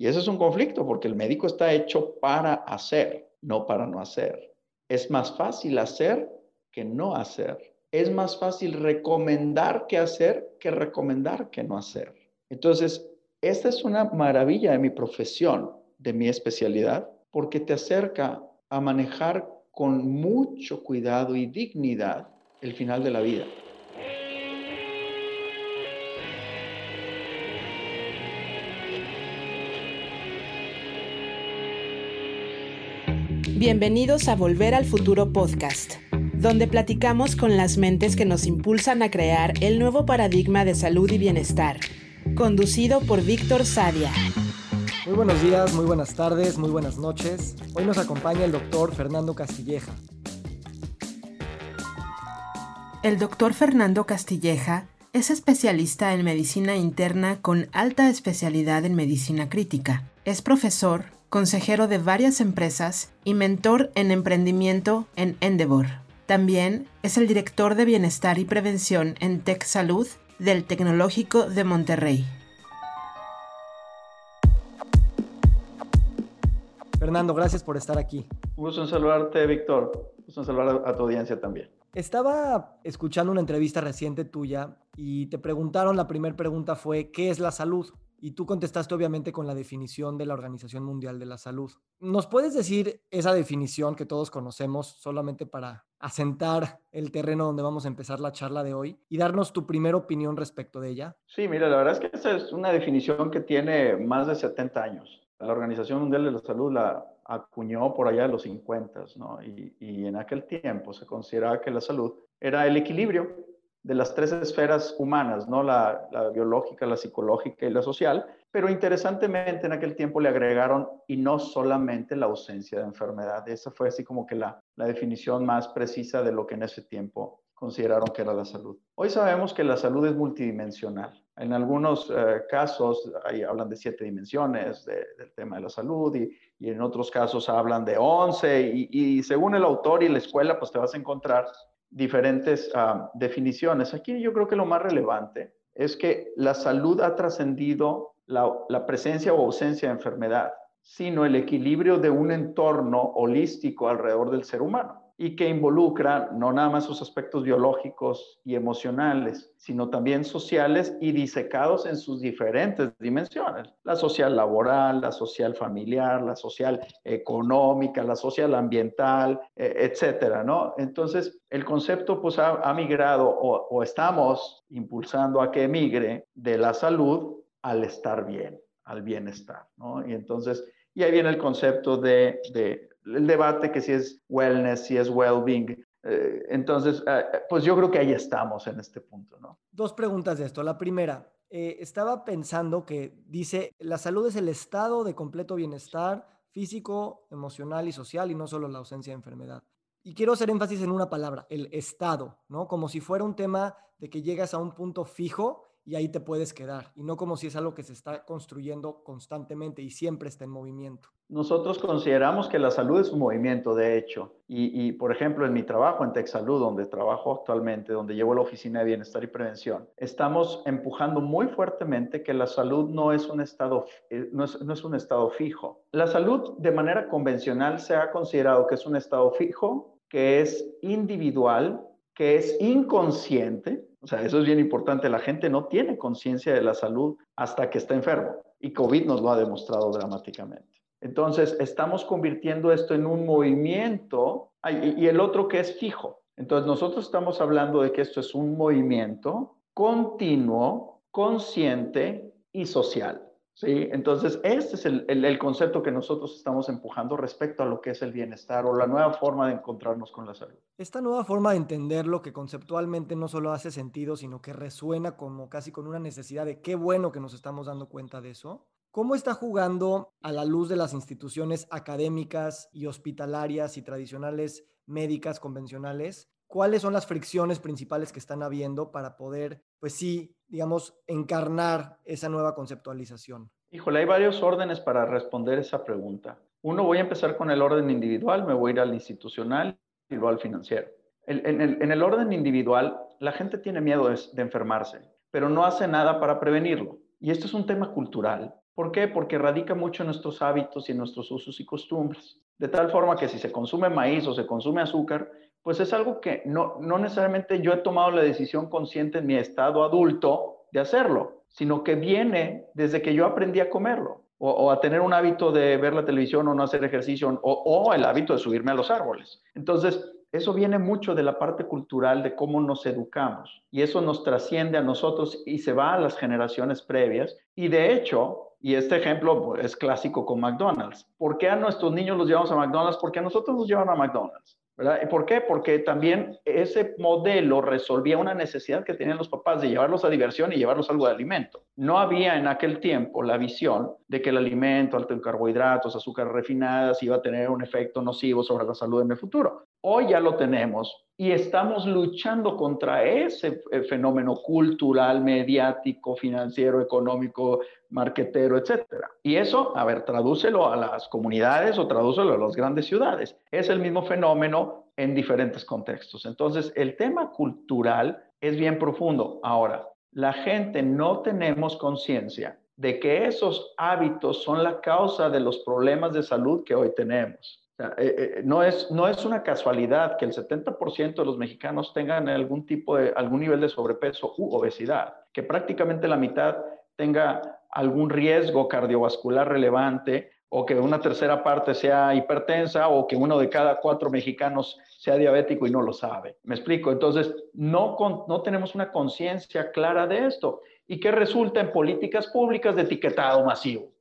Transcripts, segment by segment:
Y ese es un conflicto porque el médico está hecho para hacer, no para no hacer. Es más fácil hacer que no hacer. Es más fácil recomendar que hacer que recomendar que no hacer. Entonces, esta es una maravilla de mi profesión, de mi especialidad, porque te acerca a manejar con mucho cuidado y dignidad el final de la vida. Bienvenidos a Volver al Futuro Podcast, donde platicamos con las mentes que nos impulsan a crear el nuevo paradigma de salud y bienestar, conducido por Víctor Sadia. Muy buenos días, muy buenas tardes, muy buenas noches. Hoy nos acompaña el doctor Fernando Castilleja. El doctor Fernando Castilleja es especialista en medicina interna con alta especialidad en medicina crítica. Es profesor, consejero de varias empresas y mentor en emprendimiento en Endeavor. También es el director de bienestar y prevención en Tech Salud del Tecnológico de Monterrey. Fernando, gracias por estar aquí. Un gusto en saludarte, Víctor. Un gusto en saludar a tu audiencia también. Estaba escuchando una entrevista reciente tuya y te preguntaron, la primera pregunta fue, ¿qué es la salud? Y tú contestaste obviamente con la definición de la Organización Mundial de la Salud. ¿Nos puedes decir esa definición que todos conocemos solamente para asentar el terreno donde vamos a empezar la charla de hoy y darnos tu primera opinión respecto de ella? Sí, mira, la verdad es que esa es una definición que tiene más de 70 años. La Organización Mundial de la Salud la acuñó por allá de los 50, ¿no? Y, y en aquel tiempo se consideraba que la salud era el equilibrio de las tres esferas humanas, ¿no? La, biológica, la psicológica y la social, pero interesantemente en aquel tiempo le agregaron y no solamente la ausencia de enfermedad. Esa fue así como que la, definición más precisa de lo que en ese tiempo consideraron que era la salud. Hoy sabemos que la salud es multidimensional. En algunos eh, casos ahí hablan de siete dimensiones del tema de la salud y, en otros casos hablan de once y, y según el autor y la escuela pues te vas a encontrar diferentes ah, definiciones. Aquí yo creo que lo más relevante es que la salud ha trascendido la, la presencia o ausencia de enfermedad, sino el equilibrio de un entorno holístico alrededor del ser humano y que involucra no nada más sus aspectos biológicos y emocionales, sino también sociales y disecados en sus diferentes dimensiones. La social laboral, la social familiar, la social económica, la social ambiental, e, etcétera, ¿no? Entonces, el concepto pues ha, migrado o, estamos impulsando a que emigre de la salud al estar bien, al bienestar, ¿no? Y entonces, y ahí viene el concepto de el debate que si es wellness, si es well-being. Eh, entonces, eh, pues yo creo que ahí estamos en este punto, ¿no? Dos preguntas de esto. La primera, eh, estaba pensando que dice, la salud es el estado de completo bienestar físico, emocional y social y no solo la ausencia de enfermedad. Y quiero hacer énfasis en una palabra, el estado, ¿no? Como si fuera un tema de que llegas a un punto fijo y ahí te puedes quedar, y no como si es algo que se está construyendo constantemente y siempre está en movimiento. Nosotros consideramos que la salud es un movimiento, de hecho, y, por ejemplo en mi trabajo en TechSalud, donde trabajo actualmente, donde llevo la oficina de bienestar y prevención, estamos empujando muy fuertemente que la salud no es un estado, eh, no es, no es un estado fijo. La salud de manera convencional se ha considerado que es un estado fijo, que es individual, que es inconsciente, o sea, eso es bien importante. La gente no tiene conciencia de la salud hasta que está enfermo. Y COVID nos lo ha demostrado dramáticamente. Entonces, estamos convirtiendo esto en un movimiento y el otro que es fijo. Entonces, nosotros estamos hablando de que esto es un movimiento continuo, consciente y social. ¿Sí? Entonces, este es el, concepto que nosotros estamos empujando respecto a lo que es el bienestar o la nueva forma de encontrarnos con la salud. Esta nueva forma de entenderlo que conceptualmente no solo hace sentido, sino que resuena como casi con una necesidad de qué bueno que nos estamos dando cuenta de eso. ¿Cómo está jugando a la luz de las instituciones académicas y hospitalarias y tradicionales médicas convencionales cuáles son las fricciones principales que están habiendo para poder, pues sí, digamos, encarnar esa nueva conceptualización? Híjole, hay varios órdenes para responder esa pregunta. Uno, voy a empezar con el orden individual, me voy a ir al institucional y luego al financiero. En, el, orden individual, la gente tiene miedo de, de enfermarse, pero no hace nada para prevenirlo. Y esto es un tema cultural ¿Por qué? Porque radica mucho en nuestros hábitos y en nuestros usos y costumbres. De tal forma que si se consume maíz o se consume azúcar, pues es algo que no, no necesariamente yo he tomado la decisión consciente en mi estado adulto de hacerlo, sino que viene desde que yo aprendí a comerlo o, a tener un hábito de ver la televisión o no hacer ejercicio o, o el hábito de subirme a los árboles. Entonces, eso viene mucho de la parte cultural de cómo nos educamos y eso nos trasciende a nosotros y se va a las generaciones previas. Y de hecho, y este ejemplo pues, es clásico con McDonald's, ¿por qué a nuestros niños los llevamos a McDonald's? Porque a nosotros nos llevan a McDonald's. ¿Y por qué? Porque también ese modelo resolvía una necesidad que tenían los papás de llevarlos a diversión y llevarlos algo de alimento. No había en aquel tiempo la visión de que el alimento alto en carbohidratos, azúcares refinadas, iba a tener un efecto nocivo sobre la salud en el futuro. Hoy ya lo tenemos y estamos luchando contra ese eh, fenómeno cultural, mediático, financiero, económico, marquetero, etcétera. Y eso, a ver, tradúcelo a las comunidades o tradúcelo a las grandes ciudades. Es el mismo fenómeno en diferentes contextos. Entonces, el tema cultural es bien profundo. Ahora, la gente no tenemos conciencia de que esos hábitos son la causa de los problemas de salud que hoy tenemos. Eh, eh, no, es, no es una casualidad que el 70% de los mexicanos tengan algún tipo de, algún nivel de sobrepeso u obesidad, que prácticamente la mitad tenga algún riesgo cardiovascular relevante o que una tercera parte sea hipertensa o que uno de cada cuatro mexicanos sea diabético y no lo sabe. ¿Me explico? Entonces, no, no tenemos una conciencia clara de esto. ¿Y qué resulta en políticas públicas de etiquetado masivo?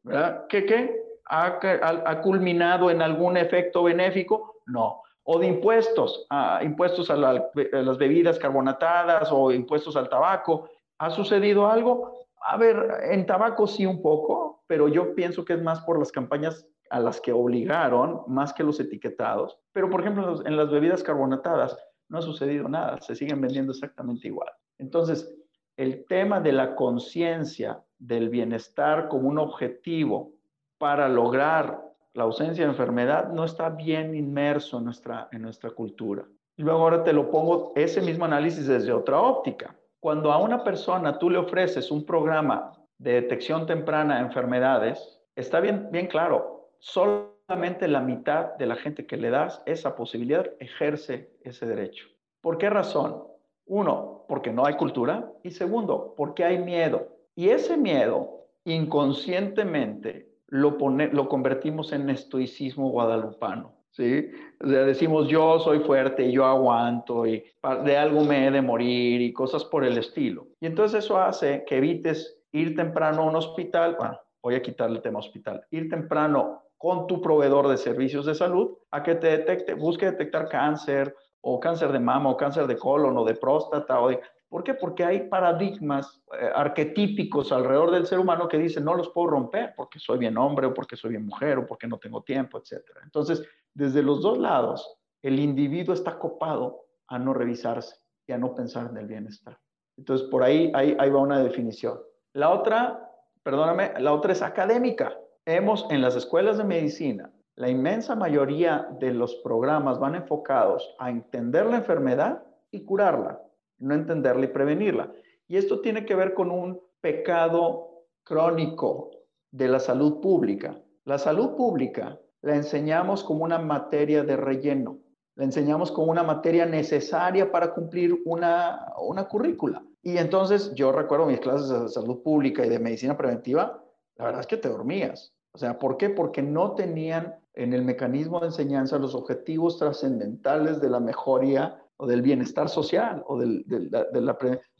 ¿Qué, qué? ¿Ha, culminado en algún efecto benéfico? No. O de impuestos, impuestos a, a las bebidas carbonatadas o impuestos al tabaco. ¿Ha sucedido algo? A ver, en tabaco sí un poco, pero yo pienso que es más por las campañas a las que obligaron, más que los etiquetados. Pero, por ejemplo, en las bebidas carbonatadas no ha sucedido nada, se siguen vendiendo exactamente igual. Entonces, el tema de la conciencia del bienestar como un objetivo para lograr la ausencia de enfermedad no está bien inmerso en nuestra, en nuestra cultura. Y luego ahora te lo pongo ese mismo análisis desde otra óptica. Cuando a una persona tú le ofreces un programa de detección temprana de enfermedades, está bien, bien claro, solamente la mitad de la gente que le das esa posibilidad ejerce ese derecho. ¿Por qué razón? Uno, porque no hay cultura y segundo, porque hay miedo. Y ese miedo inconscientemente lo, lo convertimos en estoicismo guadalupano. ¿sí? decimos yo soy fuerte, yo aguanto y de algo me he de morir y cosas por el estilo. Y entonces eso hace que evites ir temprano a un hospital, bueno, voy a quitarle el tema hospital, ir temprano con tu proveedor de servicios de salud a que te detecte, busque detectar cáncer o cáncer de mama o cáncer de colon o de próstata o de ¿Por qué? Porque hay paradigmas eh, arquetípicos alrededor del ser humano que dicen no los puedo romper porque soy bien hombre o porque soy bien mujer o porque no tengo tiempo, etc. Entonces, desde los dos lados, el individuo está copado a no revisarse y a no pensar en el bienestar. Entonces, por ahí, ahí, ahí va una definición. La otra, perdóname, la otra es académica. Hemos en las escuelas de medicina, la inmensa mayoría de los programas van enfocados a entender la enfermedad y curarla no entenderla y prevenirla. Y esto tiene que ver con un pecado crónico de la salud pública. La salud pública la enseñamos como una materia de relleno, la enseñamos como una materia necesaria para cumplir una, una currícula. Y entonces yo recuerdo mis clases de salud pública y de medicina preventiva, la verdad es que te dormías. O sea, ¿por qué? Porque no tenían en el mecanismo de enseñanza los objetivos trascendentales de la mejoría o del bienestar social o del, de la,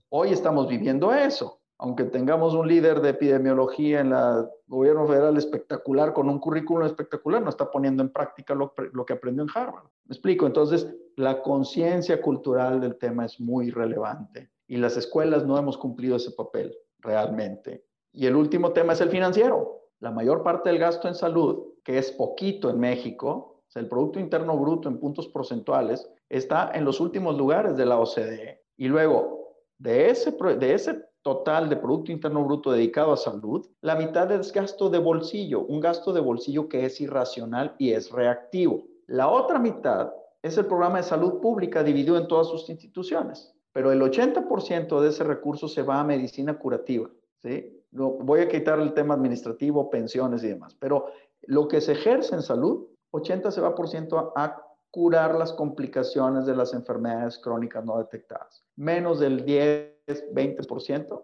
Hoy estamos viviendo eso, aunque tengamos un líder de epidemiología en el gobierno federal espectacular, con un currículum espectacular, no está poniendo en práctica lo, lo que aprendió en Harvard. ¿Me explico? Entonces, la conciencia cultural del tema es muy relevante y las escuelas no hemos cumplido ese papel realmente. Y el último tema es el financiero. La mayor parte del gasto en salud, que es poquito en México, o el Producto Interno Bruto en puntos porcentuales está en los últimos lugares de la OCDE. Y luego, de ese, de ese total de Producto Interno Bruto dedicado a salud, la mitad es gasto de bolsillo, un gasto de bolsillo que es irracional y es reactivo. La otra mitad es el programa de salud pública dividido en todas sus instituciones, pero el 80% de ese recurso se va a medicina curativa, ¿sí? voy a quitar el tema administrativo, pensiones y demás, pero lo que se ejerce en salud, 80 se va por ciento a curar las complicaciones de las enfermedades crónicas no detectadas. Menos del 10, 20%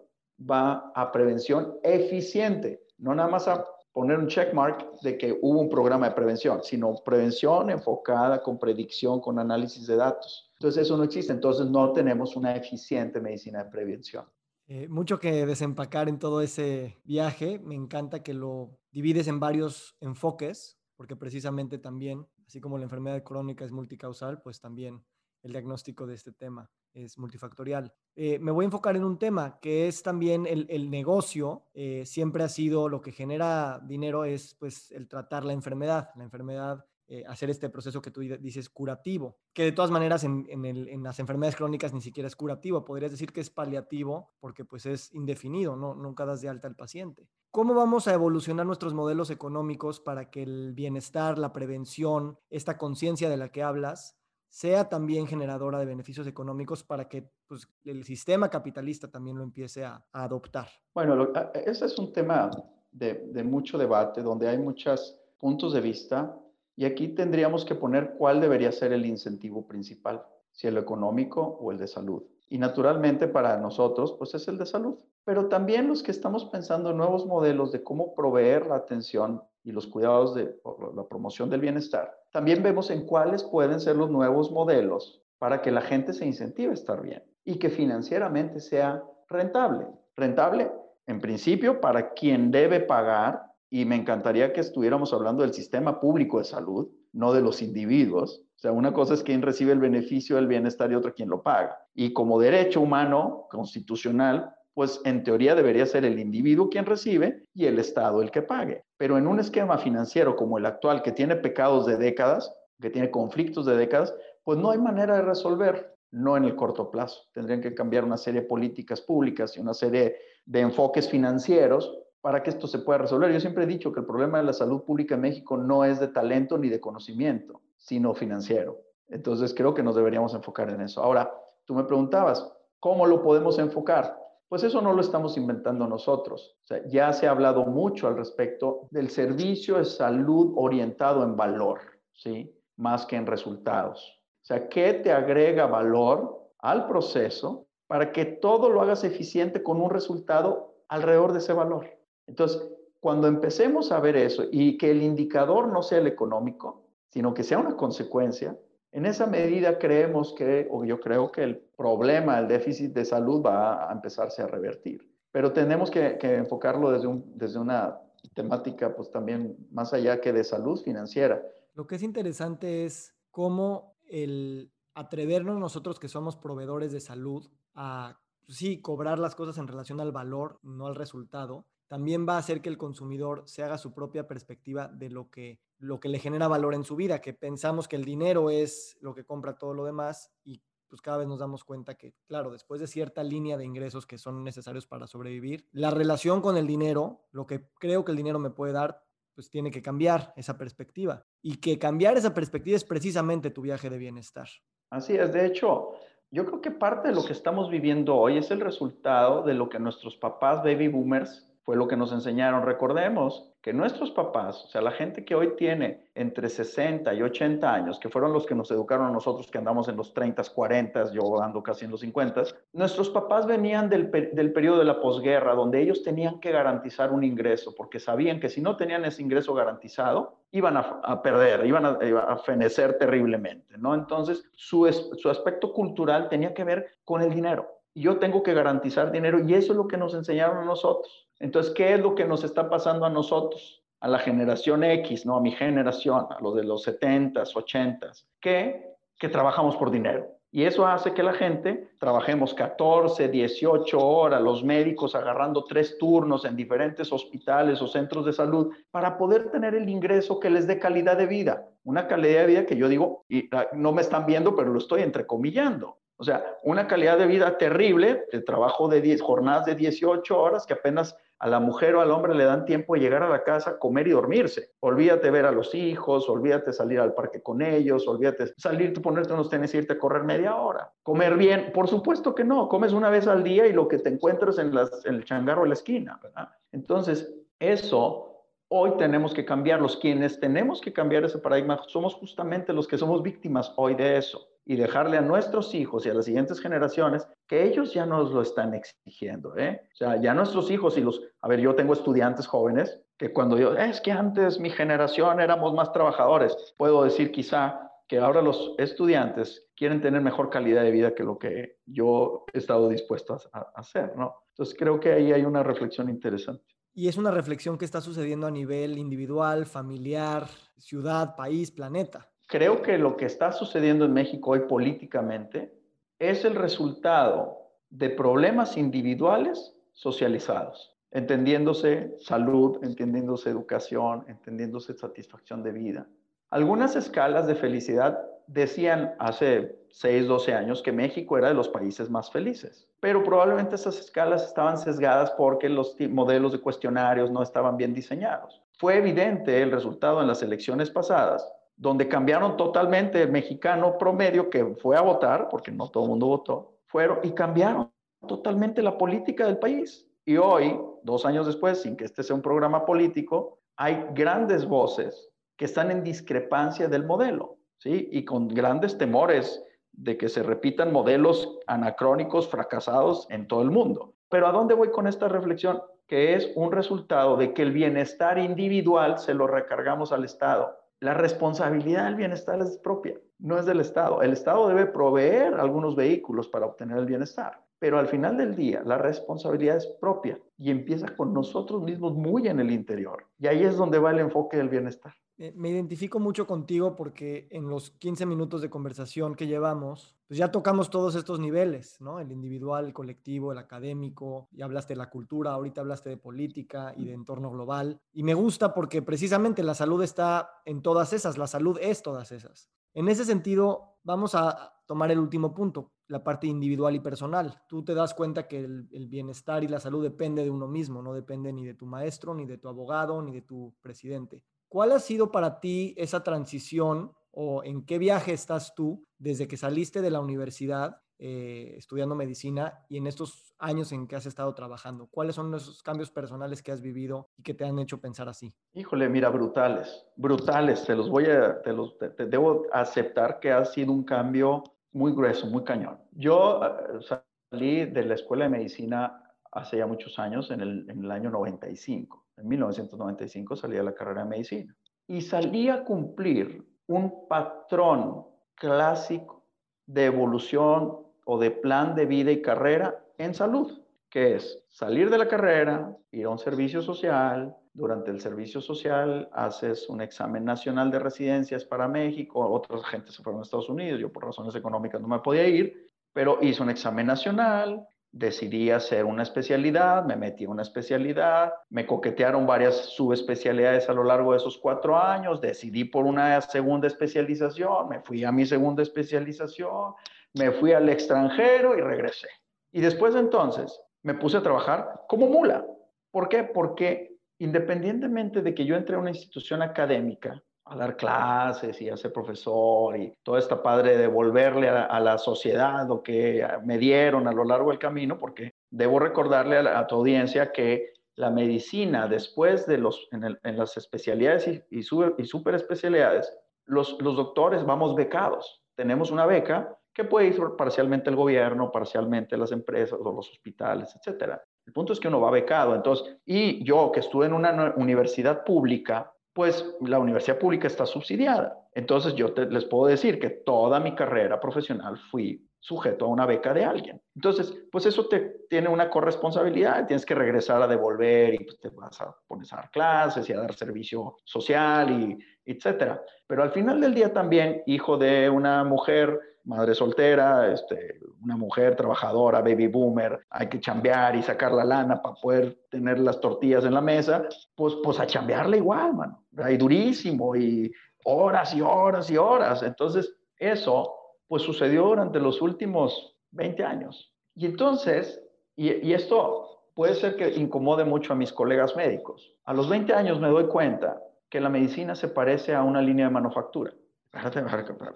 va a prevención eficiente, no nada más a poner un checkmark de que hubo un programa de prevención, sino prevención enfocada con predicción, con análisis de datos. Entonces eso no existe, entonces no tenemos una eficiente medicina de prevención. Eh, mucho que desempacar en todo ese viaje. Me encanta que lo divides en varios enfoques, porque precisamente también, así como la enfermedad crónica es multicausal, pues también el diagnóstico de este tema es multifactorial. Eh, me voy a enfocar en un tema que es también el, negocio. Eh, siempre ha sido lo que genera dinero es pues el tratar la enfermedad. La enfermedad eh, hacer este proceso que tú dices curativo, que de todas maneras en, en, las enfermedades crónicas ni siquiera es curativo, podrías decir que es paliativo porque pues es indefinido, ¿no? nunca das de alta al paciente. ¿Cómo vamos a evolucionar nuestros modelos económicos para que el bienestar, la prevención, esta conciencia de la que hablas, sea también generadora de beneficios económicos para que pues, el sistema capitalista también lo empiece a, adoptar? Bueno, ese es un tema de, de mucho debate, donde hay muchos puntos de vista y aquí tendríamos que poner cuál debería ser el incentivo principal, si el económico o el de salud. Y naturalmente para nosotros, pues es el de salud. Pero también los que estamos pensando en nuevos modelos de cómo proveer la atención y los cuidados de la promoción del bienestar, también vemos en cuáles pueden ser los nuevos modelos para que la gente se incentive a estar bien y que financieramente sea rentable. Rentable, en principio, para quien debe pagar y me encantaría que estuviéramos hablando del sistema público de salud, no de los individuos. O sea, una cosa es quien recibe el beneficio del bienestar y otra quien lo paga. Y como derecho humano constitucional, pues en teoría debería ser el individuo quien recibe y el Estado el que pague. Pero en un esquema financiero como el actual, que tiene pecados de décadas, que tiene conflictos de décadas, pues no hay manera de resolver, no en el corto plazo. Tendrían que cambiar una serie de políticas públicas y una serie de enfoques financieros para que esto se pueda resolver. Yo siempre he dicho que el problema de la salud pública en México no es de talento ni de conocimiento, sino financiero. Entonces creo que nos deberíamos enfocar en eso. Ahora, tú me preguntabas, ¿cómo lo podemos enfocar? Pues eso no lo estamos inventando nosotros. O sea, ya se ha hablado mucho al respecto del servicio de salud orientado en valor, ¿sí? Más que en resultados. O sea, ¿qué te agrega valor al proceso para que todo lo hagas eficiente con un resultado alrededor de ese valor? Entonces, cuando empecemos a ver eso y que el indicador no sea el económico, sino que sea una consecuencia, en esa medida creemos que, o yo creo que el problema, el déficit de salud va a empezarse a revertir. Pero tenemos que, enfocarlo desde, desde una temática, pues también más allá que de salud financiera. Lo que es interesante es cómo el atrevernos nosotros que somos proveedores de salud a, sí, cobrar las cosas en relación al valor, no al resultado, también va a hacer que el consumidor se haga su propia perspectiva de lo que, lo que le genera valor en su vida, que pensamos que el dinero es lo que compra todo lo demás y pues cada vez nos damos cuenta que, claro, después de cierta línea de ingresos que son necesarios para sobrevivir, la relación con el dinero, lo que creo que el dinero me puede dar, pues tiene que cambiar esa perspectiva. Y que cambiar esa perspectiva es precisamente tu viaje de bienestar. Así es, de hecho, yo creo que parte de lo que estamos viviendo hoy es el resultado de lo que nuestros papás baby boomers fue lo que nos enseñaron. Recordemos que nuestros papás, o sea, la gente que hoy tiene entre 60 y 80 años, que fueron los que nos educaron a nosotros que andamos en los 30, 40, yo ando casi en los 50, nuestros papás venían del, del periodo de la posguerra, donde ellos tenían que garantizar un ingreso, porque sabían que si no tenían ese ingreso garantizado, iban a, perder, iban a, a, fenecer terriblemente, ¿no? Entonces, su, su aspecto cultural tenía que ver con el dinero. Yo tengo que garantizar dinero y eso es lo que nos enseñaron a nosotros. Entonces, ¿qué es lo que nos está pasando a nosotros? A la generación X, ¿no? A mi generación, a los de los 70s, 80s, que, que trabajamos por dinero. Y eso hace que la gente trabajemos 14, 18 horas, los médicos agarrando tres turnos en diferentes hospitales o centros de salud para poder tener el ingreso que les dé calidad de vida. Una calidad de vida que yo digo, y ah, no me están viendo, pero lo estoy entrecomillando. O sea, una calidad de vida terrible, el trabajo de 10, jornadas de 18 horas que apenas A la mujer o al hombre le dan tiempo de llegar a la casa, comer y dormirse. Olvídate ver a los hijos, olvídate salir al parque con ellos, olvídate salir, ponerte unos tenis y irte a correr media hora. Comer bien, por supuesto que no, comes una vez al día y lo que te encuentres en, en el changarro de la esquina, ¿verdad? Entonces, eso Hoy tenemos que cambiarlos. Quienes tenemos que cambiar ese paradigma somos justamente los que somos víctimas hoy de eso y dejarle a nuestros hijos y a las siguientes generaciones que ellos ya nos lo están exigiendo. ¿eh? O sea, ya nuestros hijos y los... A ver, yo tengo estudiantes jóvenes que cuando yo, es que antes mi generación éramos más trabajadores, puedo decir quizá que ahora los estudiantes quieren tener mejor calidad de vida que lo que yo he estado dispuesto a hacer, ¿no? Entonces creo que ahí hay una reflexión interesante. Y es una reflexión que está sucediendo a nivel individual, familiar, ciudad, país, planeta. Creo que lo que está sucediendo en México hoy políticamente es el resultado de problemas individuales socializados, entendiéndose salud, entendiéndose educación, entendiéndose satisfacción de vida. Algunas escalas de felicidad decían hace 6, 12 años que México era de los países más felices, pero probablemente esas escalas estaban sesgadas porque los modelos de cuestionarios no estaban bien diseñados. Fue evidente el resultado en las elecciones pasadas, donde cambiaron totalmente el mexicano promedio que fue a votar, porque no todo el mundo votó, fueron y cambiaron totalmente la política del país. Y hoy, dos años después, sin que este sea un programa político, hay grandes voces que están en discrepancia del modelo, ¿sí? Y con grandes temores de que se repitan modelos anacrónicos fracasados en todo el mundo. Pero ¿a dónde voy con esta reflexión? Que es un resultado de que el bienestar individual se lo recargamos al Estado. La responsabilidad del bienestar es propia, no es del Estado. El Estado debe proveer algunos vehículos para obtener el bienestar, pero al final del día la responsabilidad es propia y empieza con nosotros mismos muy en el interior. Y ahí es donde va el enfoque del bienestar. Me identifico mucho contigo porque en los 15 minutos de conversación que llevamos, pues ya tocamos todos estos niveles, ¿no? El individual, el colectivo, el académico, y hablaste de la cultura, ahorita hablaste de política y de entorno global. Y me gusta porque precisamente la salud está en todas esas, la salud es todas esas. En ese sentido, vamos a tomar el último punto, la parte individual y personal. Tú te das cuenta que el, bienestar y la salud depende de uno mismo, no depende ni de tu maestro, ni de tu abogado, ni de tu presidente. ¿Cuál ha sido para ti esa transición o en qué viaje estás tú desde que saliste de la universidad eh, estudiando medicina y en estos años en que has estado trabajando? ¿Cuáles son esos cambios personales que has vivido y que te han hecho pensar así? Híjole, mira, brutales, brutales. Te los voy a, te los, te, debo aceptar que ha sido un cambio muy grueso, muy cañón. Yo eh, salí de la escuela de medicina hace ya muchos años, en el, en el año 95 en 1995 salí a la carrera de medicina y salí a cumplir un patrón clásico de evolución o de plan de vida y carrera en salud, que es salir de la carrera, ir a un servicio social, durante el servicio social haces un examen nacional de residencias para México, otras gente se fueron a Estados Unidos, yo por razones económicas no me podía ir, pero hice un examen nacional, decidí hacer una especialidad, me metí en una especialidad, me coquetearon varias subespecialidades a lo largo de esos cuatro años, decidí por una segunda especialización, me fui a mi segunda especialización, me fui al extranjero y regresé. Y después de entonces me puse a trabajar como mula. ¿Por qué? Porque independientemente de que yo entré a una institución académica, a dar clases y a ser profesor y toda esta padre de devolverle a, la sociedad lo que me dieron a lo largo del camino, porque debo recordarle a, tu audiencia que la medicina, después de los, en, las especialidades y, y, super, y especialidades, los, los doctores vamos becados. Tenemos una beca que puede ir parcialmente el gobierno, parcialmente las empresas o los hospitales, etcétera. El punto es que uno va becado. Entonces, y yo que estuve en una universidad pública, pues la universidad pública está subsidiada. Entonces yo les puedo decir que toda mi carrera profesional fui sujeto a una beca de alguien. Entonces, pues eso te tiene una corresponsabilidad, tienes que regresar a devolver y pues, te vas a poner a dar clases y a dar servicio social y etcétera. Pero al final del día también, hijo de una mujer madre soltera, este, una mujer trabajadora, baby boomer, hay que chambear y sacar la lana para poder tener las tortillas en la mesa, pues, pues a chambearle igual, mano. Y durísimo y horas y horas y horas. Entonces, eso, pues sucedió durante los últimos 20 años. Y entonces, y, y esto puede ser que incomode mucho a mis colegas médicos. A los 20 años me doy cuenta que la medicina se parece a una línea de manufactura.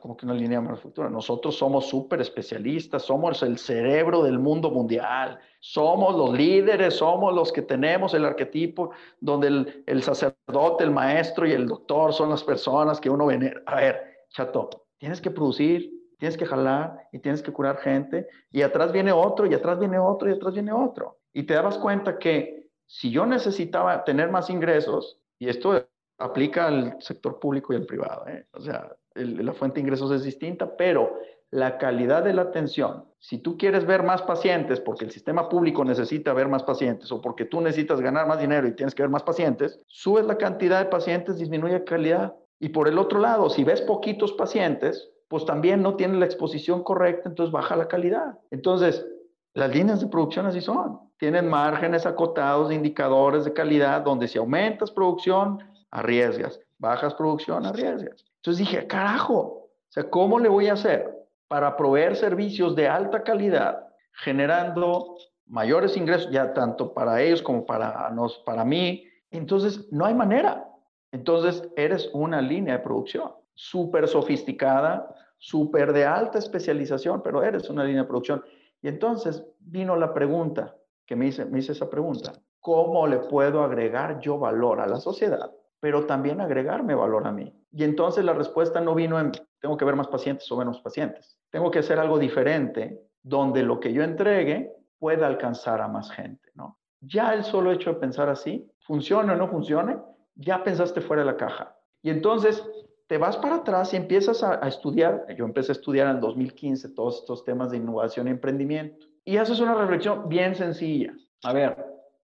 Como que una línea de manufactura. Nosotros somos súper especialistas, somos el cerebro del mundo mundial, somos los líderes, somos los que tenemos el arquetipo donde el, el sacerdote, el maestro y el doctor son las personas que uno venera. A ver, chato, tienes que producir, tienes que jalar y tienes que curar gente y atrás viene otro y atrás viene otro y atrás viene otro. Y te dabas cuenta que si yo necesitaba tener más ingresos, y esto aplica al sector público y al privado, ¿eh? o sea, la fuente de ingresos es distinta, pero la calidad de la atención, si tú quieres ver más pacientes porque el sistema público necesita ver más pacientes o porque tú necesitas ganar más dinero y tienes que ver más pacientes, subes la cantidad de pacientes, disminuye la calidad. Y por el otro lado, si ves poquitos pacientes, pues también no tienen la exposición correcta, entonces baja la calidad. Entonces, las líneas de producción así son. Tienen márgenes acotados de indicadores de calidad donde si aumentas producción, arriesgas. Bajas producción, arriesgas. Entonces dije, carajo, o sea, ¿cómo le voy a hacer para proveer servicios de alta calidad generando mayores ingresos, ya tanto para ellos como para, nos, para mí? Entonces, no hay manera. Entonces, eres una línea de producción súper sofisticada, súper de alta especialización, pero eres una línea de producción. Y entonces vino la pregunta, que me hice, me esa pregunta, ¿cómo le puedo agregar yo valor a la sociedad, pero también agregarme valor a mí? Y entonces la respuesta no vino en, tengo que ver más pacientes o menos pacientes. Tengo que hacer algo diferente donde lo que yo entregue pueda alcanzar a más gente, ¿no? Ya el solo hecho de pensar así, funcione o no funcione, ya pensaste fuera de la caja. Y entonces te vas para atrás y empiezas a, a, estudiar. Yo empecé a estudiar en el 2015 todos estos temas de innovación y emprendimiento. Y haces una reflexión bien sencilla. A ver,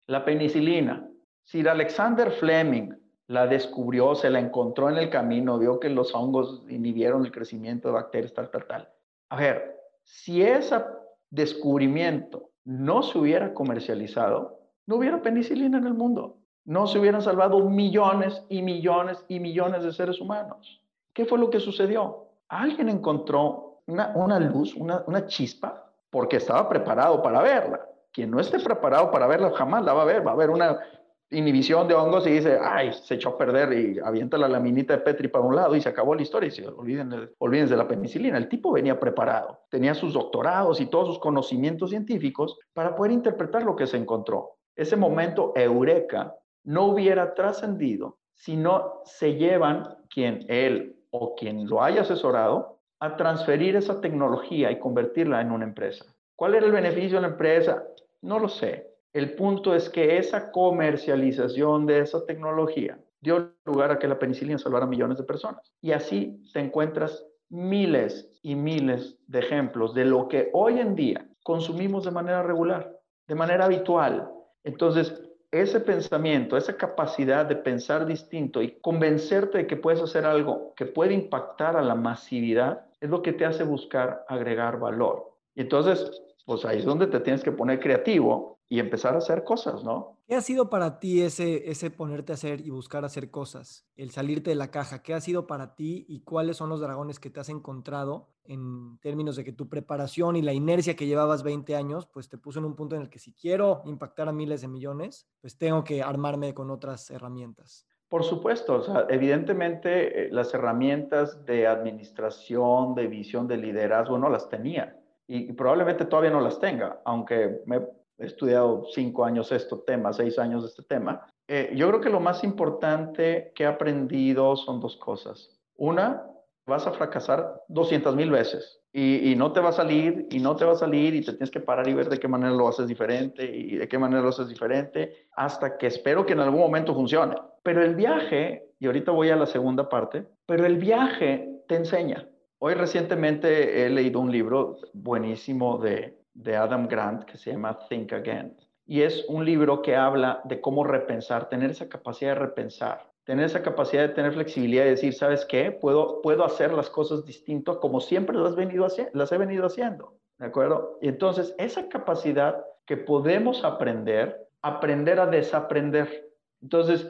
la penicilina. Sir Alexander Fleming la descubrió, se la encontró en el camino, vio que los hongos inhibieron el crecimiento de bacterias, tal, tal, tal. A ver, si ese descubrimiento no se hubiera comercializado, no hubiera penicilina en el mundo no se hubieran salvado millones y millones y millones de seres humanos. ¿Qué fue lo que sucedió? Alguien encontró una, luz, una, una chispa, porque estaba preparado para verla. Quien no esté preparado para verla jamás la va a ver. Va a haber una inhibición de hongos y dice, ay, se echó a perder y avienta la laminita de Petri para un lado y se acabó la historia y se olviden, olvídense de la penicilina. El tipo venía preparado, tenía sus doctorados y todos sus conocimientos científicos para poder interpretar lo que se encontró. Ese momento eureka no hubiera trascendido si no se llevan quien él o quien lo haya asesorado a transferir esa tecnología y convertirla en una empresa. ¿Cuál era el beneficio de la empresa? No lo sé. El punto es que esa comercialización de esa tecnología dio lugar a que la penicilina salvara millones de personas. Y así te encuentras miles y miles de ejemplos de lo que hoy en día consumimos de manera regular, de manera habitual. Entonces, ese pensamiento, esa capacidad de pensar distinto y convencerte de que puedes hacer algo que puede impactar a la masividad, es lo que te hace buscar agregar valor. Y entonces, pues ahí es donde te tienes que poner creativo y empezar a hacer cosas, ¿no? ¿Qué ha sido para ti ese, ese ponerte a hacer y buscar hacer cosas? El salirte de la caja. ¿Qué ha sido para ti y cuáles son los dragones que te has encontrado en términos de que tu preparación y la inercia que llevabas 20 años, pues te puso en un punto en el que si quiero impactar a miles de millones, pues tengo que armarme con otras herramientas? Por supuesto, o sea, evidentemente eh, las herramientas de administración, de visión, de liderazgo no las tenía y, probablemente todavía no las tenga, aunque me he estudiado cinco años este tema, seis años este tema. Eh, yo creo que lo más importante que he aprendido son dos cosas. Una, vas a fracasar 200 mil veces y, y, no te va a salir y no te va a salir y te tienes que parar y ver de qué manera lo haces diferente y de qué manera lo haces diferente hasta que espero que en algún momento funcione. Pero el viaje, y ahorita voy a la segunda parte, pero el viaje te enseña. Hoy recientemente he leído un libro buenísimo de de Adam Grant que se llama Think Again. Y es un libro que habla de cómo repensar, tener esa capacidad de repensar, tener esa capacidad de tener flexibilidad y decir, ¿sabes qué? Puedo, puedo hacer las cosas distinto como siempre las, venido las he venido haciendo. ¿De acuerdo? Y entonces, esa capacidad que podemos aprender, aprender a desaprender. Entonces,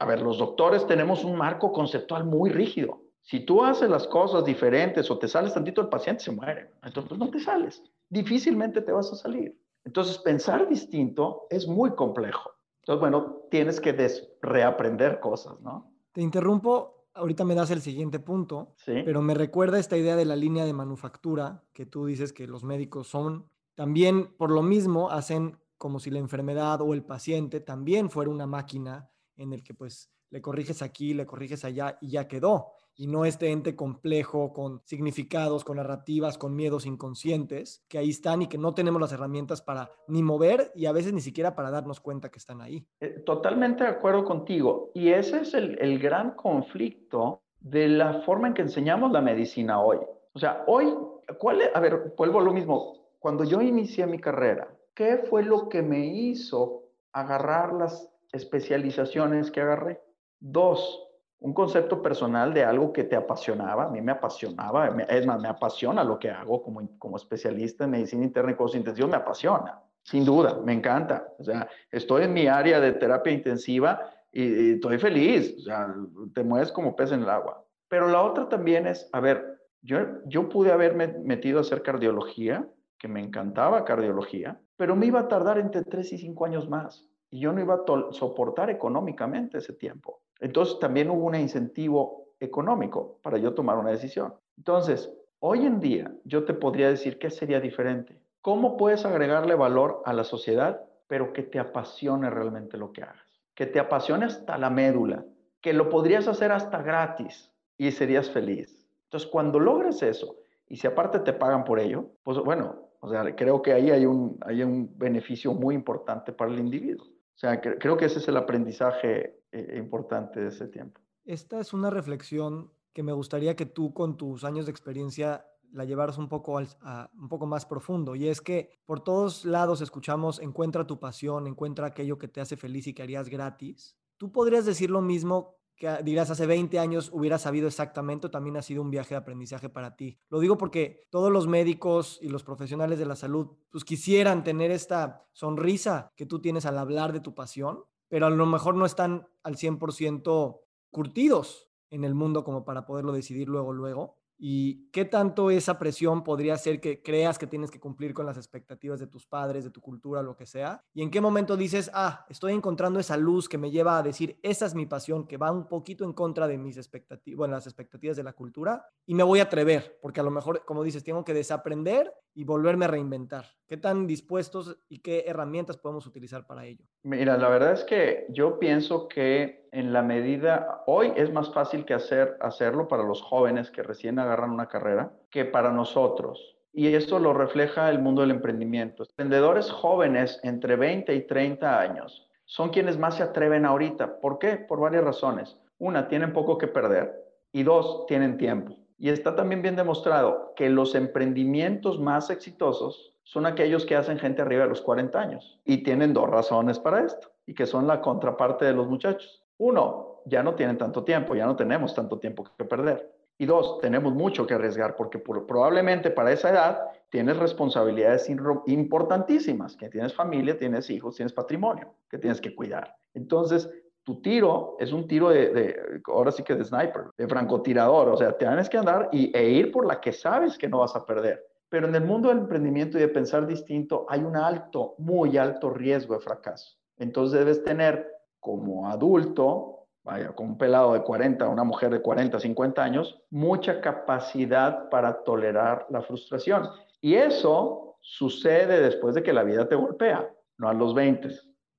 a ver, los doctores tenemos un marco conceptual muy rígido. Si tú haces las cosas diferentes o te sales tantito, el paciente se muere. Entonces, no te sales difícilmente te vas a salir. Entonces, pensar distinto es muy complejo. Entonces, bueno, tienes que reaprender cosas, ¿no? Te interrumpo, ahorita me das el siguiente punto, pero me recuerda esta idea de la línea de manufactura que tú dices que los médicos son, también por lo mismo hacen como si la enfermedad o el paciente también fuera una máquina en el que pues le corriges aquí, le corriges allá y ya quedó. Y no este ente complejo con significados, con narrativas, con miedos inconscientes que ahí están y que no tenemos las herramientas para ni mover y a veces ni siquiera para darnos cuenta que están ahí. Eh, totalmente de acuerdo contigo. Y ese es el, el gran conflicto de la forma en que enseñamos la medicina hoy. O sea, hoy, ¿cuál es? A ver, vuelvo a lo mismo. Cuando yo inicié mi carrera, ¿qué fue lo que me hizo agarrar las especializaciones que agarré? Dos, un concepto personal de algo que te apasionaba. A mí me apasionaba, es más, me apasiona lo que hago como, como especialista en medicina interna y cosas intensivos, me apasiona, sin duda, me encanta. O sea, estoy en mi área de terapia intensiva y, estoy feliz, o sea, te mueves como pez en el agua. Pero la otra también es, a ver, yo, yo pude haberme metido a hacer cardiología, que me encantaba cardiología, pero me iba a tardar entre tres y cinco años más y yo no iba a soportar económicamente ese tiempo. Entonces también hubo un incentivo económico para yo tomar una decisión. Entonces, hoy en día yo te podría decir qué sería diferente. ¿Cómo puedes agregarle valor a la sociedad, pero que te apasione realmente lo que hagas? Que te apasione hasta la médula, que lo podrías hacer hasta gratis y serías feliz. Entonces, cuando logres eso, y si aparte te pagan por ello, pues bueno, o sea, creo que ahí hay un, hay un beneficio muy importante para el individuo. O sea, creo que ese es el aprendizaje eh, importante de ese tiempo. Esta es una reflexión que me gustaría que tú con tus años de experiencia la llevaras un poco, un poco más profundo. Y es que por todos lados escuchamos, encuentra tu pasión, encuentra aquello que te hace feliz y que harías gratis. ¿Tú podrías decir lo mismo que dirás hace 20 años hubiera sabido exactamente, también ha sido un viaje de aprendizaje para ti. Lo digo porque todos los médicos y los profesionales de la salud pues quisieran tener esta sonrisa que tú tienes al hablar de tu pasión, pero a lo mejor no están al 100% curtidos en el mundo como para poderlo decidir luego, luego. ¿Y qué tanto esa presión podría ser que creas que tienes que cumplir con las expectativas de tus padres, de tu cultura, lo que sea? ¿Y en qué momento dices, ah, estoy encontrando esa luz que me lleva a decir, esa es mi pasión, que va un poquito en contra de mis expectativas, bueno, las expectativas de la cultura, y me voy a atrever, porque a lo mejor, como dices, tengo que desaprender y volverme a reinventar? ¿Qué tan dispuestos y qué herramientas podemos utilizar para ello? Mira, la verdad es que yo pienso que en la medida, hoy es más fácil que hacer, hacerlo para los jóvenes que recién agarran una carrera que para nosotros. Y eso lo refleja el mundo del emprendimiento. Emprendedores jóvenes entre 20 y 30 años son quienes más se atreven ahorita. ¿Por qué? Por varias razones. Una, tienen poco que perder. Y dos, tienen tiempo. Y está también bien demostrado que los emprendimientos más exitosos son aquellos que hacen gente arriba de los 40 años. Y tienen dos razones para esto, y que son la contraparte de los muchachos. Uno, ya no tienen tanto tiempo, ya no tenemos tanto tiempo que perder. Y dos, tenemos mucho que arriesgar porque probablemente para esa edad tienes responsabilidades importantísimas, que tienes familia, tienes hijos, tienes patrimonio que tienes que cuidar. Entonces, tu tiro es un tiro de, ahora sí que de sniper, de francotirador, o sea, tienes que andar y, e ir por la que sabes que no vas a perder. Pero en el mundo del emprendimiento y de pensar distinto hay un alto, muy alto riesgo de fracaso. Entonces debes tener como adulto, vaya, como un pelado de 40, una mujer de 40, 50 años, mucha capacidad para tolerar la frustración. Y eso sucede después de que la vida te golpea, no a los 20.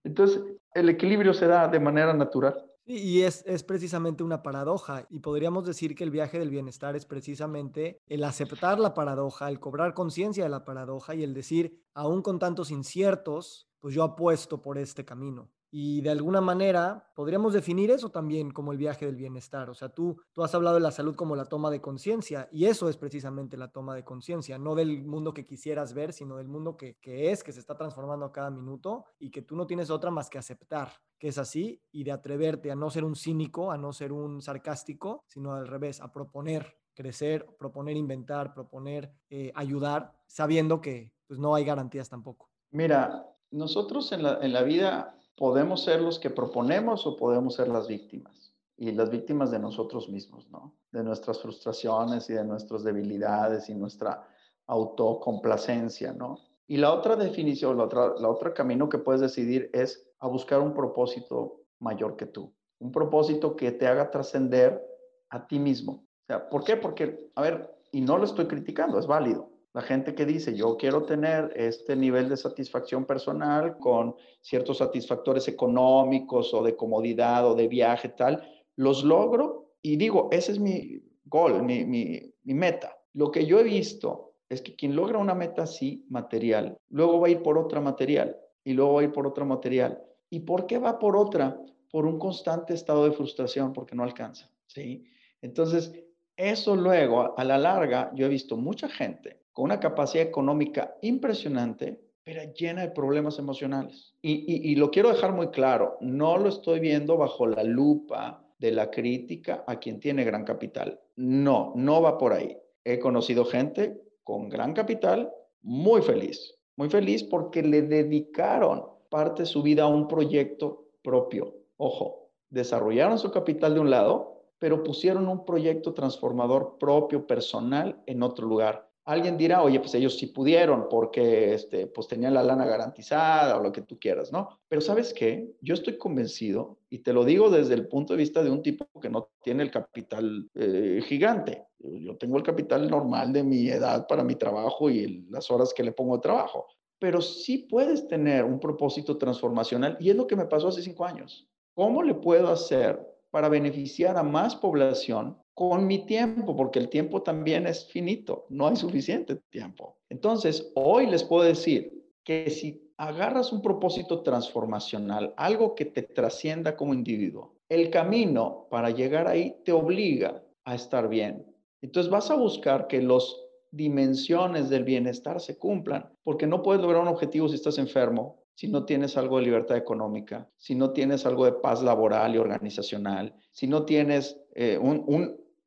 Entonces, el equilibrio se da de manera natural. Y es, es, precisamente una paradoja. Y podríamos decir que el viaje del bienestar es precisamente el aceptar la paradoja, el cobrar conciencia de la paradoja y el decir, aún con tantos inciertos, pues yo apuesto por este camino. Y de alguna manera podríamos definir eso también como el viaje del bienestar. O sea, tú, tú has hablado de la salud como la toma de conciencia y eso es precisamente la toma de conciencia, no del mundo que quisieras ver, sino del mundo que, que es, que se está transformando a cada minuto y que tú no tienes otra más que aceptar que es así y de atreverte a no ser un cínico, a no ser un sarcástico, sino al revés, a proponer crecer, proponer inventar, proponer eh, ayudar, sabiendo que pues, no hay garantías tampoco. Mira, nosotros en la, en la vida podemos ser los que proponemos o podemos ser las víctimas. Y las víctimas de nosotros mismos, ¿no? De nuestras frustraciones y de nuestras debilidades y nuestra autocomplacencia, ¿no? Y la otra definición, la otra, la camino que puedes decidir es a buscar un propósito mayor que tú, un propósito que te haga trascender a ti mismo. O sea, ¿por qué? Porque, a ver, y no lo estoy criticando, es válido. La gente que dice, yo quiero tener este nivel de satisfacción personal con ciertos satisfactores económicos o de comodidad o de viaje, tal, los logro y digo, ese es mi gol, mi, mi, mi meta. Lo que yo he visto es que quien logra una meta así, material, luego va a ir por otra material y luego va a ir por otra material. ¿Y por qué va por otra? Por un constante estado de frustración, porque no alcanza, ¿sí? Entonces, eso luego, a la larga, yo he visto mucha gente con una capacidad económica impresionante, pero llena de problemas emocionales. Y, lo quiero dejar muy claro, no lo estoy viendo bajo la lupa de la crítica a quien tiene gran capital. No, no va por ahí. He conocido gente con gran capital muy feliz, muy feliz porque le dedicaron parte de su vida a un proyecto propio. Ojo, desarrollaron su capital de un lado, pero pusieron un proyecto transformador propio, personal, en otro lugar. Alguien dirá, oye, pues ellos sí pudieron porque este, pues tenían la lana garantizada o lo que tú quieras, ¿no? Pero sabes qué, yo estoy convencido, y te lo digo desde el punto de vista de un tipo que no tiene el capital eh, gigante. Yo tengo el capital normal de mi edad para mi trabajo y las horas que le pongo de trabajo. Pero sí puedes tener un propósito transformacional y es lo que me pasó hace cinco años. ¿Cómo le puedo hacer para beneficiar a más población con mi tiempo, porque el tiempo también es finito, no hay suficiente tiempo. Entonces, hoy les puedo decir que si agarras un propósito transformacional, algo que te trascienda como individuo, el camino para llegar ahí te obliga a estar bien. Entonces vas a buscar que las dimensiones del bienestar se cumplan, porque no puedes lograr un objetivo si estás enfermo, si no tienes algo de libertad económica, si no tienes algo de paz laboral y organizacional, si no tienes eh, un,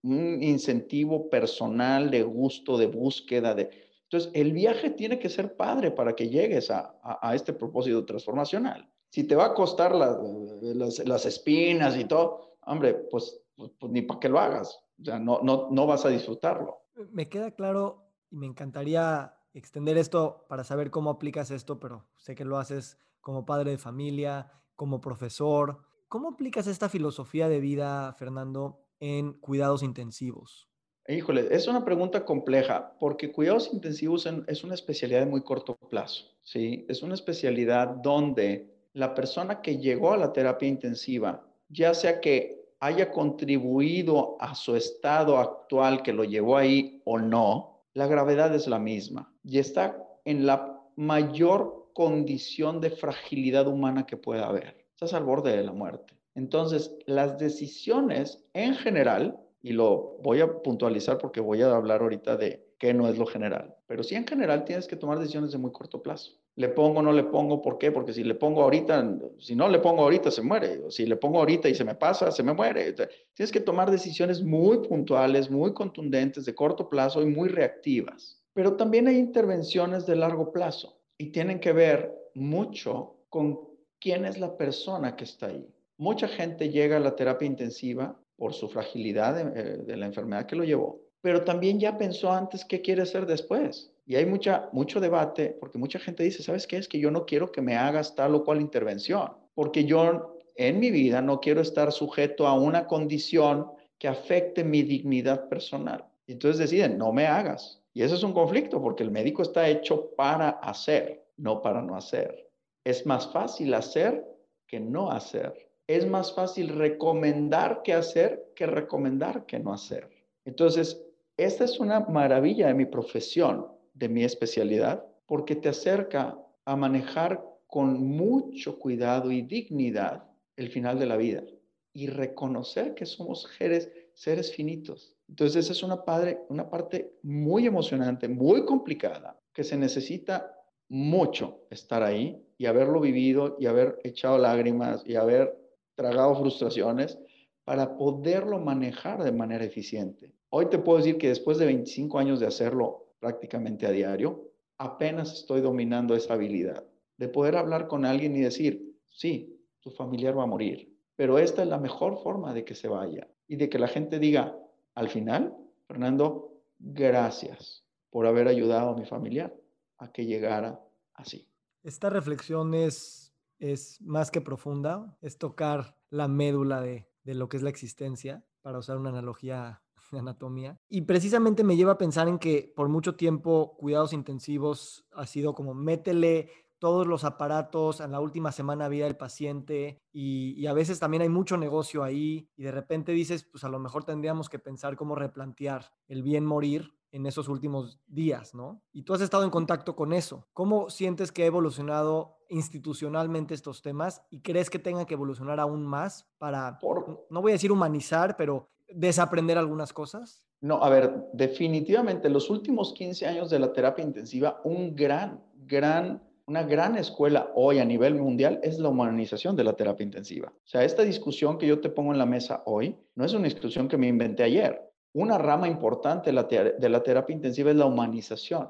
un incentivo personal de gusto, de búsqueda, de... Entonces, el viaje tiene que ser padre para que llegues a, este propósito transformacional. Si te va a costar las, espinas y todo, hombre, pues, pues, pues ni para qué lo hagas. O sea, no, no, no vas a disfrutarlo. Me queda claro y me encantaría extender esto para saber cómo aplicas esto, pero sé que lo haces como padre de familia, como profesor. ¿Cómo aplicas esta filosofía de vida, Fernando, en cuidados intensivos? Híjole, es una pregunta compleja porque cuidados intensivos es una especialidad de muy corto plazo, ¿sí? Es una especialidad donde la persona que llegó a la terapia intensiva, ya sea que haya contribuido a su estado actual que lo llevó ahí o no, la gravedad es la misma y está en la mayor condición de fragilidad humana que pueda haber. Estás al borde de la muerte. Entonces, las decisiones en general, y lo voy a puntualizar porque voy a hablar ahorita de qué no es lo general, pero sí en general tienes que tomar decisiones de muy corto plazo. Le pongo, no le pongo, ¿por qué? Porque si le pongo ahorita, si no le pongo ahorita, se muere. O si le pongo ahorita y se me pasa, se me muere. Tienes que tomar decisiones muy puntuales, muy contundentes, de corto plazo y muy reactivas. Pero también hay intervenciones de largo plazo y tienen que ver mucho con quién es la persona que está ahí. Mucha gente llega a la terapia intensiva por su fragilidad de, eh, la enfermedad que lo llevó, pero también ya pensó antes qué quiere hacer después. Y hay mucha, mucho debate porque mucha gente dice, ¿sabes qué? Es que yo no quiero que me hagas tal o cual intervención, porque yo en mi vida no quiero estar sujeto a una condición que afecte mi dignidad personal. Entonces deciden, no me hagas. Y eso es un conflicto porque el médico está hecho para hacer, no para no hacer. Es más fácil hacer que no hacer es más fácil recomendar qué hacer que recomendar qué no hacer. Entonces, esta es una maravilla de mi profesión, de mi especialidad, porque te acerca a manejar con mucho cuidado y dignidad el final de la vida y reconocer que somos seres, seres finitos. Entonces, esa es una, padre, una parte muy emocionante, muy complicada, que se necesita mucho estar ahí y haberlo vivido y haber echado lágrimas y haber tragado frustraciones para poderlo manejar de manera eficiente. Hoy te puedo decir que después de 25 años de hacerlo prácticamente a diario, apenas estoy dominando esa habilidad de poder hablar con alguien y decir, sí, tu familiar va a morir, pero esta es la mejor forma de que se vaya y de que la gente diga, al final, Fernando, gracias por haber ayudado a mi familiar a que llegara así. Esta reflexión es, es más que profunda, es tocar la médula de, de lo que es la existencia, para usar una analogía de anatomía. Y precisamente me lleva a pensar en que por mucho tiempo cuidados intensivos ha sido como métele todos los aparatos en la última semana vida del paciente y, a veces también hay mucho negocio ahí y de repente dices, pues a lo mejor tendríamos que pensar cómo replantear el bien morir en esos últimos días, ¿no? Y tú has estado en contacto con eso. ¿Cómo sientes que ha evolucionado institucionalmente estos temas y crees que tengan que evolucionar aún más para, no voy a decir humanizar, pero desaprender algunas cosas? No, a ver, definitivamente los últimos 15 años de la terapia intensiva, un gran, gran una gran escuela hoy a nivel mundial es la humanización de la terapia intensiva. O sea, esta discusión que yo te pongo en la mesa hoy no es una discusión que me inventé ayer. Una rama importante de la, terapia intensiva es la humanización.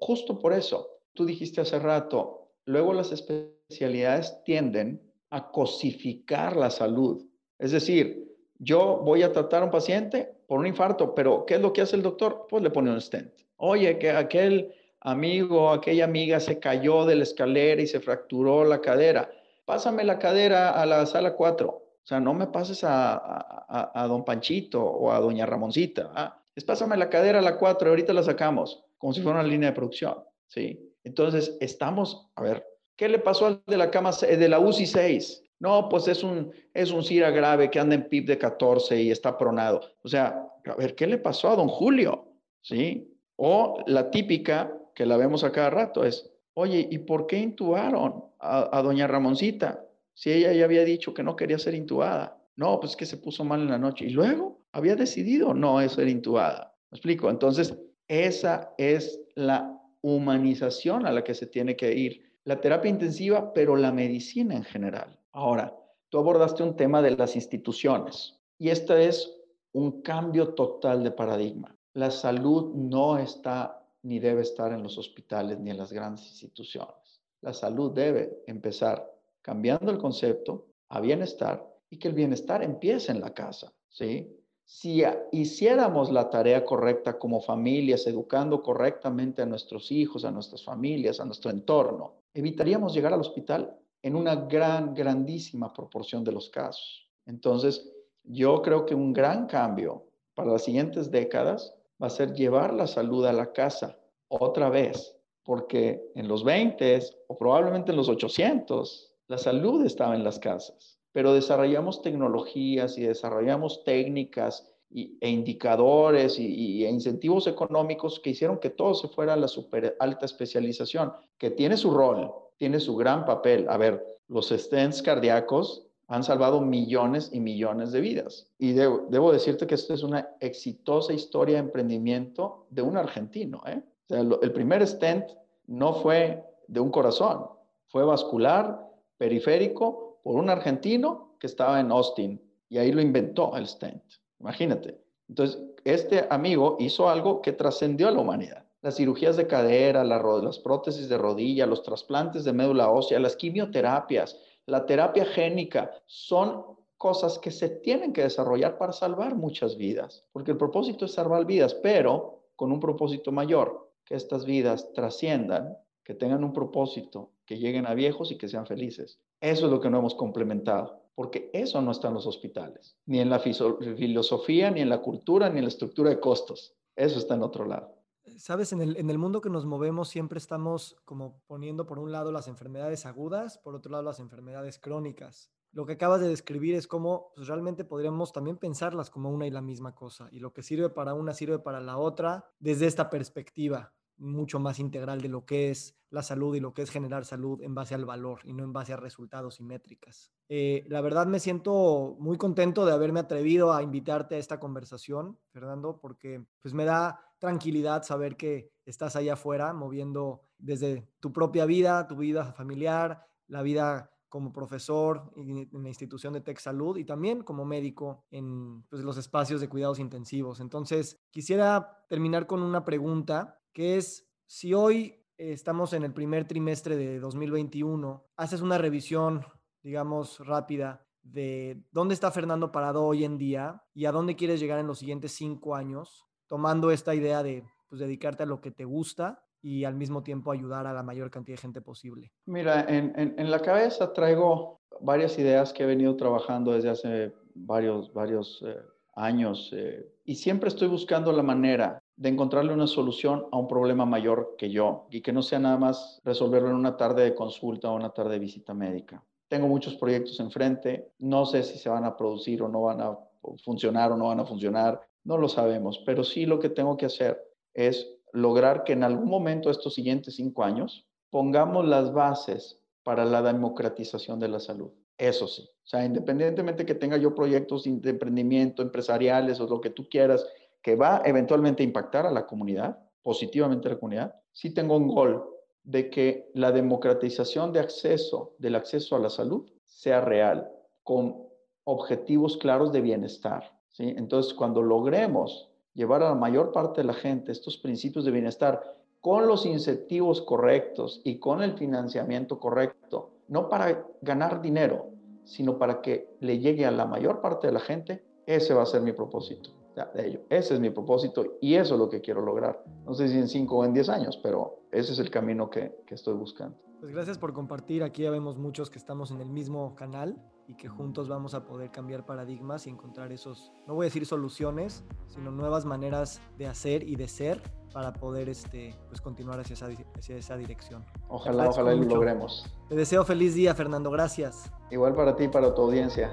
Justo por eso, tú dijiste hace rato, luego las especialidades tienden a cosificar la salud. Es decir, yo voy a tratar a un paciente por un infarto, pero ¿qué es lo que hace el doctor? Pues le pone un stent. Oye, que aquel amigo, aquella amiga se cayó de la escalera y se fracturó la cadera. Pásame la cadera a la sala 4. O sea, no me pases a, don Panchito o a doña Ramoncita. ¿ah? Es pásame la cadera a la 4 y ahorita la sacamos, como si fuera una línea de producción. ¿sí? Entonces, estamos, a ver, ¿qué le pasó al de la cama de la UCI 6? No, pues es un, es un CIRA grave que anda en PIB de 14 y está pronado. O sea, a ver, ¿qué le pasó a don Julio? ¿Sí? O la típica que la vemos a cada rato es, oye, ¿y por qué intubaron a, doña Ramoncita? Si ella ya había dicho que no quería ser intubada. No, pues que se puso mal en la noche. Y luego había decidido no ser intubada. ¿Me explico? Entonces, esa es la humanización a la que se tiene que ir. La terapia intensiva, pero la medicina en general. Ahora, tú abordaste un tema de las instituciones y este es un cambio total de paradigma. La salud no está ni debe estar en los hospitales ni en las grandes instituciones. La salud debe empezar cambiando el concepto a bienestar y que el bienestar empiece en la casa, ¿sí? Si hiciéramos la tarea correcta como familias, educando correctamente a nuestros hijos, a nuestras familias, a nuestro entorno, evitaríamos llegar al hospital en una gran, grandísima proporción de los casos. Entonces, yo creo que un gran cambio para las siguientes décadas va a ser llevar la salud a la casa otra vez, porque en los 20 o probablemente en los 800 la salud estaba en las casas, pero desarrollamos tecnologías y desarrollamos técnicas e indicadores y, e incentivos económicos que hicieron que todo se fuera a la super alta especialización, que tiene su rol, tiene su gran papel. A ver, los stents cardíacos han salvado millones y millones de vidas. Y debo, decirte que esta es una exitosa historia de emprendimiento de un argentino. ¿eh? el primer stent no fue de un corazón, fue vascular, periférico, por un argentino que estaba en Austin. Y ahí lo inventó el stent. Imagínate. Entonces, este amigo hizo algo que trascendió a la humanidad. Las cirugías de cadera, las prótesis de rodilla, los trasplantes de médula ósea, las quimioterapias, la terapia génica, son cosas que se tienen que desarrollar para salvar muchas vidas, porque el propósito es salvar vidas, pero con un propósito mayor, que estas vidas trasciendan, que tengan un propósito, que lleguen a viejos y que sean felices. Eso es lo que no hemos complementado, porque eso no está en los hospitales, ni en la filosofía, ni en la cultura, ni en la estructura de costos. Eso está en otro lado. Sabes, en el, mundo que nos movemos siempre estamos como poniendo por un lado las enfermedades agudas, por otro lado las enfermedades crónicas. Lo que acabas de describir es cómo pues, realmente podríamos también pensarlas como una y la misma cosa. Y lo que sirve para una sirve para la otra desde esta perspectiva mucho más integral de lo que es la salud y lo que es generar salud en base al valor y no en base a resultados y métricas. Eh, la verdad me siento muy contento de haberme atrevido a invitarte a esta conversación, Fernando, porque pues me da tranquilidad saber que estás allá afuera moviendo desde tu propia vida, tu vida familiar, la vida como profesor en la institución de Tech Salud y también como médico en pues, los espacios de cuidados intensivos. Entonces, quisiera terminar con una pregunta, que es si hoy estamos en el primer trimestre de 2021, haces una revisión, digamos, rápida de dónde está Fernando parado hoy en día y a dónde quieres llegar en los siguientes cinco años, tomando esta idea de pues, dedicarte a lo que te gusta y al mismo tiempo ayudar a la mayor cantidad de gente posible? Mira, en, en, la cabeza traigo varias ideas que he venido trabajando desde hace varios, varios eh, años eh, y siempre estoy buscando la manera de encontrarle una solución a un problema mayor que yo y que no sea nada más resolverlo en una tarde de consulta o una tarde de visita médica. Tengo muchos proyectos enfrente, no sé si se van a producir o no van a funcionar o no van a funcionar, no lo sabemos, pero sí lo que tengo que hacer es lograr que en algún momento estos siguientes cinco años pongamos las bases para la democratización de la salud. Eso sí, o sea, independientemente que tenga yo proyectos de emprendimiento, empresariales o lo que tú quieras, que va eventualmente a impactar a la comunidad, positivamente a la comunidad, sí tengo un gol de que la democratización de acceso, del acceso a la salud, sea real, con objetivos claros de bienestar. ¿sí? Entonces, cuando logremos llevar a la mayor parte de la gente estos principios de bienestar con los incentivos correctos y con el financiamiento correcto, no para ganar dinero, sino para que le llegue a la mayor parte de la gente, ese va a ser mi propósito de ello. Ese es mi propósito y eso es lo que quiero lograr. No sé si en 5 o en 10 años, pero ese es el camino que, que estoy buscando. Pues gracias por compartir. Aquí ya vemos muchos que estamos en el mismo canal y que juntos vamos a poder cambiar paradigmas y encontrar esos, no voy a decir soluciones, sino nuevas maneras de hacer y de ser para poder este, pues continuar hacia esa, hacia esa dirección. Ojalá, ojalá lo logremos. Te deseo feliz día, Fernando. Gracias. Igual para ti y para tu audiencia.